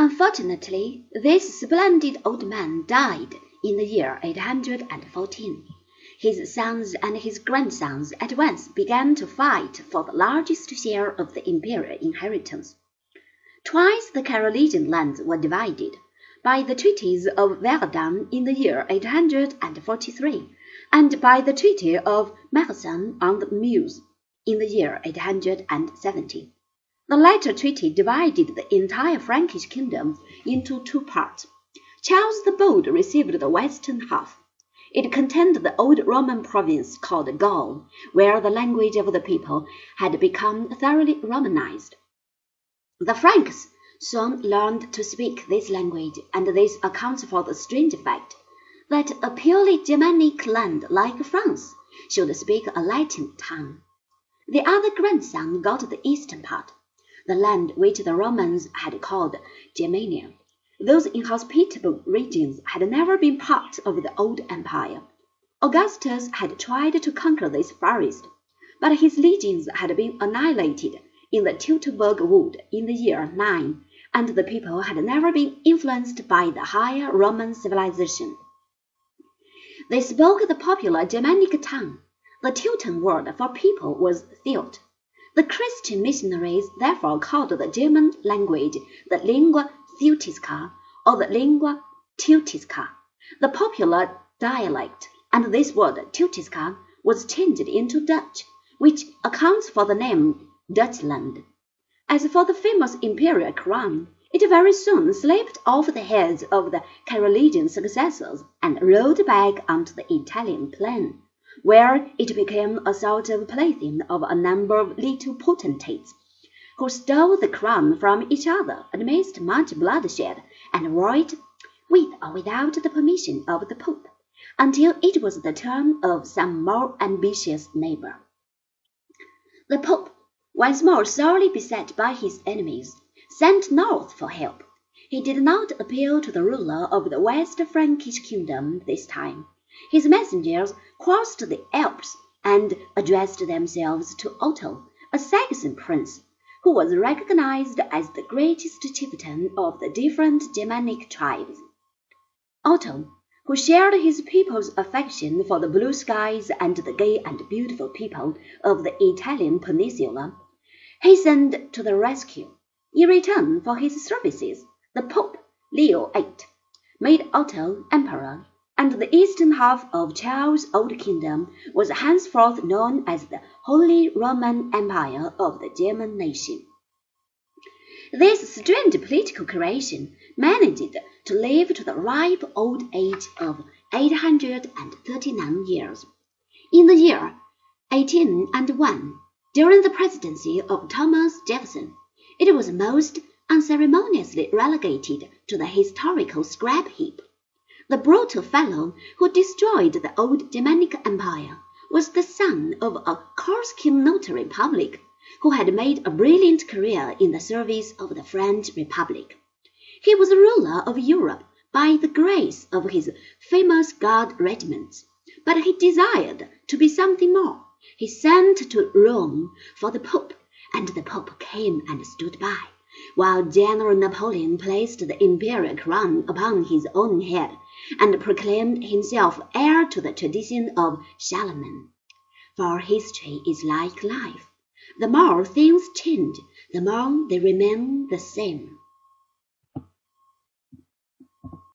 Unfortunately, this splendid old man died in the year 814. His sons and his grandsons at once began to fight for the largest share of the imperial inheritance. Twice the Carolingian lands were divided by the treaties of Verdun in the year 843, and by the treaty of Mersen on the Meuse in the year 870. The latter treaty divided the entire Frankish kingdom into two parts. Charles the Bold received the western half. It contained the old Roman province called Gaul, where the language of the people had become thoroughly Romanized. The Franks soon learned to speak this language, and this accounts for the strange fact that a purely Germanic land like France should speak a Latin tongue. The other grandson got the eastern part the land which the Romans had called Germania. Those inhospitable regions had never been part of the old empire. Augustus had tried to conquer this forest, but his legions had been annihilated in the Teutoburg Wood in the year 9, and the people had never been influenced by the higher Roman civilization. They spoke the popular Germanic tongue. The Teuton word for people was Theot. The Christian missionaries therefore called the German language the lingua Teutisca or the lingua Teutisca, the popular dialect, and this word Teutisca was changed into Dutch, which accounts for the name Deutschland. As for the famous imperial crown, it very soon slipped off the heads of the Carolingian successors and rolled back onto the Italian plain where it became a sort of plaything of a number of little potentates, who stole the crown from each other amidst much bloodshed, and wore it, with or without the permission of the Pope, until it was the turn of some more ambitious neighbor. The Pope, once more sorely beset by his enemies, sent north for help. He did not appeal to the ruler of the West Frankish kingdom this time. His messengers crossed the Alps and addressed themselves to Otto, a Saxon prince, who was recognized as the greatest chieftain of the different Germanic tribes. Otto, who shared his people's affection for the blue skies and the gay and beautiful people of the Italian peninsula, hastened to the rescue. In return for his services, the Pope, Leo VIII, made Otto emperor and the eastern half of Charles' old kingdom was henceforth known as the Holy Roman Empire of the German nation. This strange political creation managed to live to the ripe old age of 839 years. In the year 1801, during the presidency of Thomas Jefferson, it was most unceremoniously relegated to the historical scrap heap. The brutal fellow who destroyed the old Germanic Empire was the son of a Corsican notary public who had made a brilliant career in the service of the French Republic. He was a ruler of Europe by the grace of his famous guard regiments, but he desired to be something more. He sent to Rome for the Pope, and the Pope came and stood by, while General Napoleon placed the imperial crown upon his own head and proclaimed himself heir to the tradition of Charlemagne. For history is like life. The more things change, the more they remain the same.